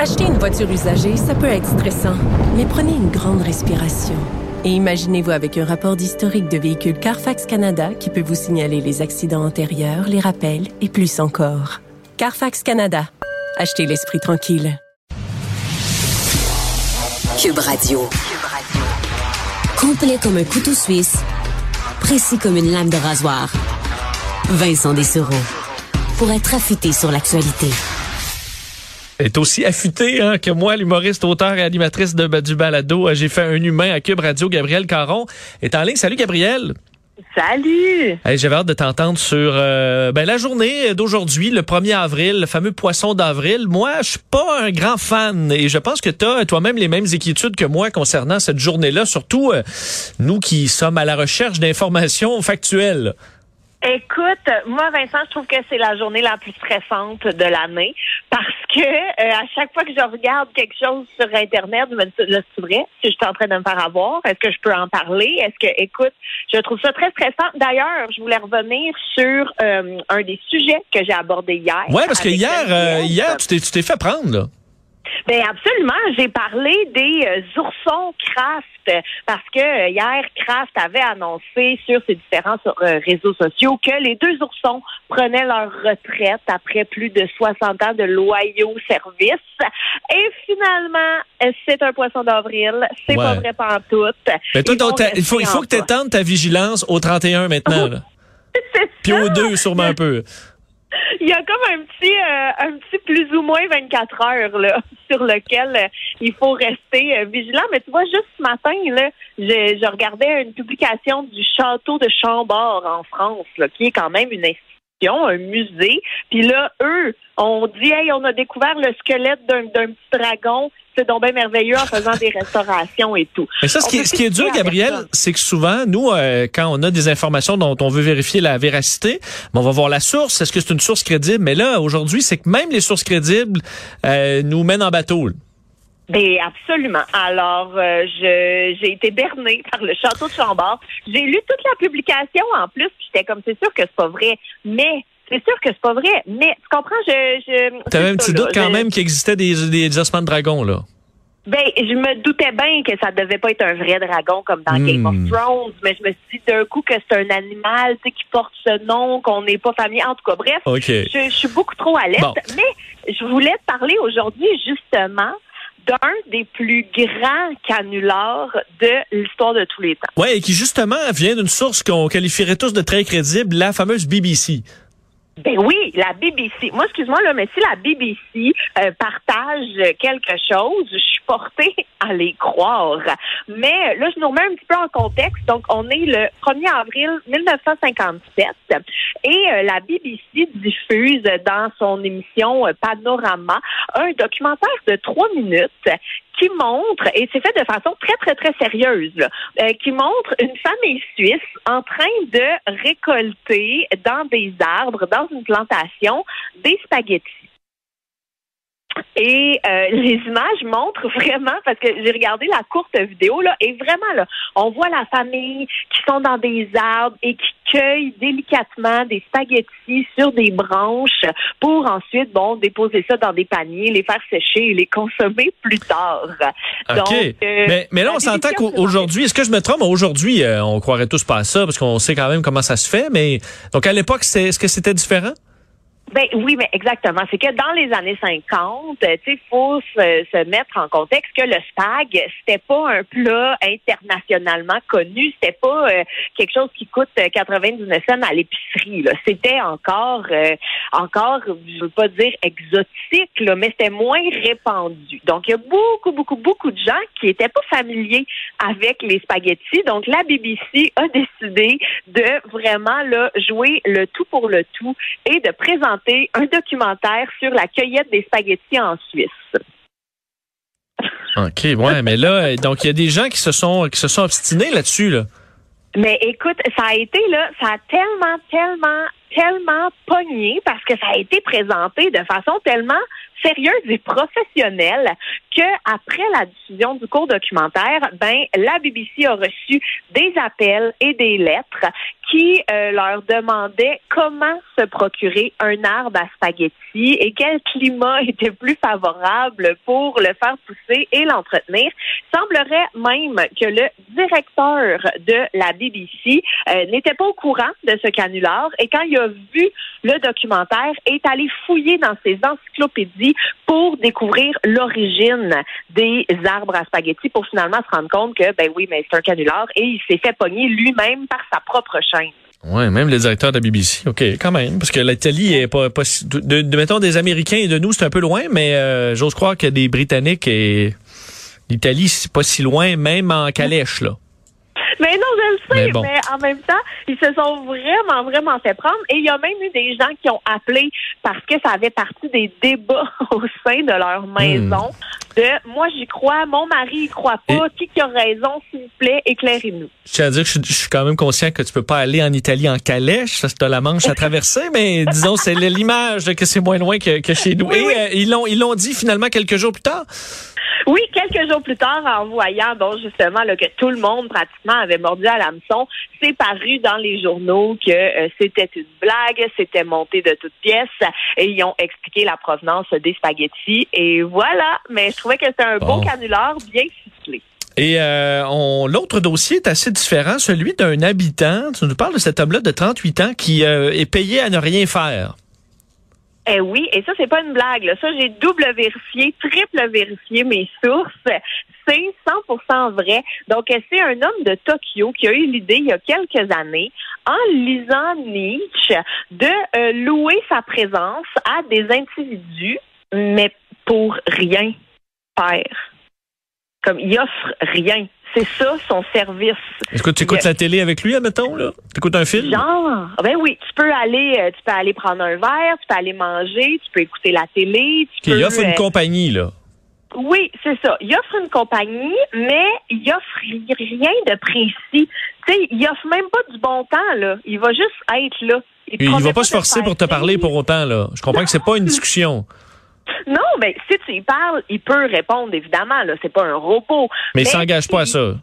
Acheter une voiture usagée, ça peut être stressant, mais prenez une grande respiration. Et imaginez-vous avec un rapport d'historique de véhicule Carfax Canada qui peut vous signaler les accidents antérieurs, les rappels et plus encore. Carfax Canada. Achetez l'esprit tranquille. Cube Radio. Complet comme un couteau suisse, précis comme une lame de rasoir. Vincent Dessereau. Pour être affûté sur l'actualité est aussi affûtée hein, que moi, l'humoriste, auteur et animatrice de, du balado. Euh, j'ai fait un humain à Cube Radio. Gabriel Caron est en ligne. Salut, Gabriel. Salut! J'avais hâte de t'entendre sur euh, ben, la journée d'aujourd'hui, le 1er avril, le fameux poisson d'avril. Moi, je suis pas un grand fan et je pense que tu as toi-même les mêmes inquiétudes que moi concernant cette journée-là, surtout euh, nous qui sommes à la recherche d'informations factuelles. Écoute, moi, Vincent, je trouve que c'est la journée la plus stressante de l'année parce que euh, à chaque fois que je regarde quelque chose sur Internet, je me dis, c'est vrai, si je suis en train de me faire avoir, est-ce que je peux en parler? Est-ce que, écoute, je trouve ça très stressant. D'ailleurs, je voulais revenir sur euh, un des sujets que j'ai abordé hier. Ouais, parce que hier, euh, hier, tu t'es fait prendre, là. Ben absolument. J'ai parlé des euh, oursons Kraft parce que euh, hier, Kraft avait annoncé sur ses différents euh, réseaux sociaux que les deux oursons prenaient leur retraite après plus de 60 ans de loyaux services. Et finalement, c'est un poisson d'avril. C'est pas vrai pantoute. Mais toi, il faut, il faut que tu étendes ta vigilance au 31 maintenant. Puis au 2, sûrement un peu. Il y a comme un petit, euh, un petit plus ou moins 24 heures là, sur lequel euh, il faut rester euh, vigilant. Mais tu vois, juste ce matin, là, je, regardais une publication du château de Chambord en France, qui est quand même une institution, un musée. Puis là, eux, on dit, hey, on a découvert le squelette d'un petit dragon c'est donc bien merveilleux en faisant des restaurations et tout. Mais ça, ce, qui, est dur, Gabriel, c'est que souvent, nous, euh, quand on a des informations dont on veut vérifier la véracité, on va voir la source. Est-ce que c'est une source crédible? Mais là, aujourd'hui, c'est que même les sources crédibles euh, nous mènent en bateau. Ben absolument. Alors, euh, j'ai été bernée par le château de Chambord. J'ai lu toute la publication en plus, j'étais comme c'est sûr que c'est pas vrai, mais c'est sûr que c'est pas vrai, mais tu comprends, je. je T'avais un petit doute quand même qu'il existait des, des ossements de dragon, là. Ben, je me doutais bien que ça devait pas être un vrai dragon comme dans Game of hmm. Thrones, mais je me suis dit d'un coup que c'est un animal qui porte ce nom, qu'on n'est pas familier. En tout cas, bref, je, suis beaucoup trop à l'aise. Mais je voulais te parler aujourd'hui justement d'un des plus grands canulars de l'histoire de tous les temps. Oui, et qui justement vient d'une source qu'on qualifierait tous de très crédible, la fameuse BBC. Ben oui, la BBC. Moi, excuse-moi, là, mais si la BBC euh, partage quelque chose, je suis portée à les croire. Mais là, je nous remets un petit peu en contexte. Donc, on est le 1er avril 1957 et euh, la BBC diffuse dans son émission euh, Panorama un documentaire de trois minutes qui montre, et c'est fait de façon très, très, très sérieuse, euh, qui montre une famille suisse en train de récolter dans des arbres, dans une plantation, des spaghettis. Et euh, les images montrent vraiment, parce que j'ai regardé la courte vidéo, là, et vraiment, là, on voit la famille qui sont dans des arbres et qui cueillent délicatement des spaghettis sur des branches pour ensuite, bon, déposer ça dans des paniers, les faire sécher et les consommer plus tard. Donc, euh, mais, mais là, on s'entend qu'aujourd'hui, est-ce que je me trompe? Aujourd'hui, euh, on croirait tous pas à ça parce qu'on sait quand même comment ça se fait, mais donc à l'époque, est-ce que c'était différent? Ben oui, mais exactement. C'est que dans les années 50, tu faut se, se, mettre en contexte que le spag, c'était pas un plat internationalement connu, c'était pas euh, quelque chose qui coûte 99 cents à l'épicerie. C'était encore, euh, encore, je veux pas dire exotique, là, mais c'était moins répandu. Donc il y a beaucoup, beaucoup, beaucoup de gens qui étaient pas familiers avec les spaghettis. Donc la BBC a décidé de vraiment là jouer le tout pour le tout et de présenter un documentaire sur la cueillette des spaghettis en Suisse. OK, ouais, mais là, donc il y a des gens qui se sont qui se sont obstinés là-dessus, là. Mais écoute, ça a été là, ça a tellement, tellement, tellement pogné parce que ça a été présenté de façon tellement sérieuse et professionnelle que après la diffusion du court documentaire, ben la BBC a reçu des appels et des lettres qui euh, leur demandaient comment se procurer un arbre à spaghetti et quel climat était plus favorable pour le faire pousser et l'entretenir. Semblerait même que le directeur de la BBC euh, n'était pas au courant de ce canular et quand il a vu le documentaire, est allé fouiller dans ses encyclopédies pour découvrir l'origine des arbres à spaghetti pour finalement se rendre compte que, ben oui, mais c'est un canular et il s'est fait pogner lui-même par sa propre chaîne. Oui, même le directeur de la BBC. OK, quand même. Parce que l'Italie est pas, pas de, de, mettons, des Américains et de nous, c'est un peu loin, mais euh, j'ose croire que des Britanniques et l'Italie, c'est pas si loin, même en calèche, là. Mais non, je le sais, mais, en même temps, ils se sont vraiment, vraiment fait prendre. Et il y a même eu des gens qui ont appelé parce que ça avait partie des débats au sein de leur hmm. maison. De moi, j'y crois, mon mari y croit pas. Qui qui a raison, s'il vous plaît, éclairez-nous. Je tiens à dire que je, suis quand même conscient que tu peux pas aller en Italie en calèche, que as la Manche à traverser, mais disons, c'est l'image que c'est moins loin que, chez nous. Et euh, ils l'ont, ils l'ont dit finalement quelques jours plus tard. Oui, quelques jours plus tard, en voyant, bon, justement, là, que tout le monde pratiquement avait mordu à l'hameçon, c'est paru dans les journaux que euh, c'était une blague, c'était monté de toutes pièces, et ils ont expliqué la provenance des spaghettis. Et voilà, mais je trouvais que c'était un beau canular bien ficelé. Et euh, l'autre dossier est assez différent, celui d'un habitant. Tu nous parles de cet homme-là de 38 ans qui euh, est payé à ne rien faire. Eh oui, et ça, c'est pas une blague. Là. Ça, j'ai double vérifié, triple vérifié mes sources. C'est 100% vrai. Donc, c'est un homme de Tokyo qui a eu l'idée il y a quelques années, en lisant Nietzsche, de euh, louer sa présence à des individus, mais pour rien faire. Comme il offre rien. C'est ça son service. Est-ce que tu écoutes la télé avec lui, admettons, là? Tu écoutes un film? Genre, ben oui, tu peux aller, euh, tu peux aller prendre un verre, tu peux aller manger, tu peux écouter la télé, tu Il offre une euh, compagnie, là. Oui, c'est ça. Il offre une compagnie, mais il offre rien de précis. Tu sais, il offre même pas du bon temps, là. Il va juste être là. Il, il va pas se forcer pour te parler pour autant, là. Je comprends que c'est pas une discussion. Non, mais si tu y parles, il peut répondre, évidemment. Là, c'est pas un robot. Mais, il s'engage pas à ça.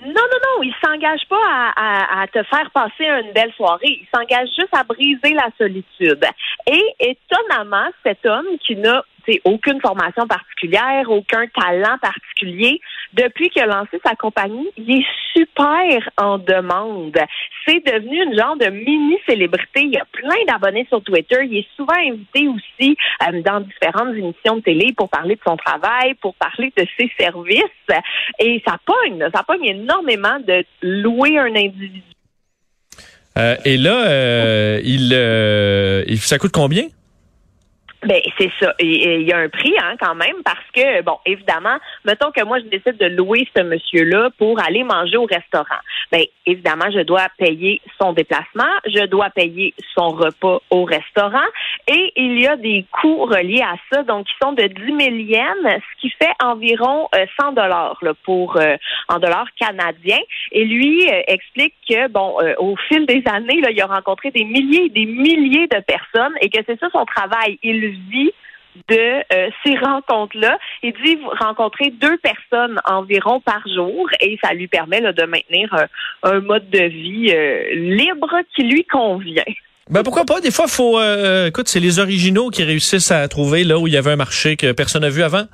Non, non, non, il s'engage pas à, te faire passer une belle soirée. Il s'engage juste à briser la solitude. Et étonnamment, cet homme qui n'a aucune formation particulière, aucun talent particulier. Depuis qu'il a lancé sa compagnie, il est super en demande. C'est devenu une genre de mini-célébrité. Il a plein d'abonnés sur Twitter. Il est souvent invité aussi euh, dans différentes émissions de télé pour parler de son travail, pour parler de ses services. Et ça pogne, ça pogne énormément de louer un individu. Euh, et là, euh, il, ça coûte combien? Ben c'est ça. Il y a un prix hein, quand même parce que bon, évidemment, mettons que moi je décide de louer ce monsieur-là pour aller manger au restaurant. Ben évidemment, je dois payer son déplacement, je dois payer son repas au restaurant et il y a des coûts reliés à ça, donc qui sont de 10 000 yens, ce qui fait environ 100 euh, dollars pour euh, en dollars canadiens. Et lui euh, explique que bon, au fil des années, là, il a rencontré des milliers et des milliers de personnes et que c'est ça son travail. Il vie de euh, ces rencontres-là. Il dit rencontrer deux personnes environ par jour et ça lui permet de maintenir euh, un mode de vie euh, libre qui lui convient. Ben pourquoi pas? Des fois, faut. écoute, c'est les originaux qui réussissent à trouver là où il y avait un marché que personne n'a vu avant.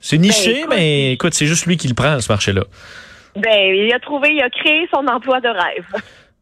C'est ben, niché, mais écoute, c'est juste lui qui le prend, ce marché-là. Ben, il a trouvé, il a créé son emploi de rêve.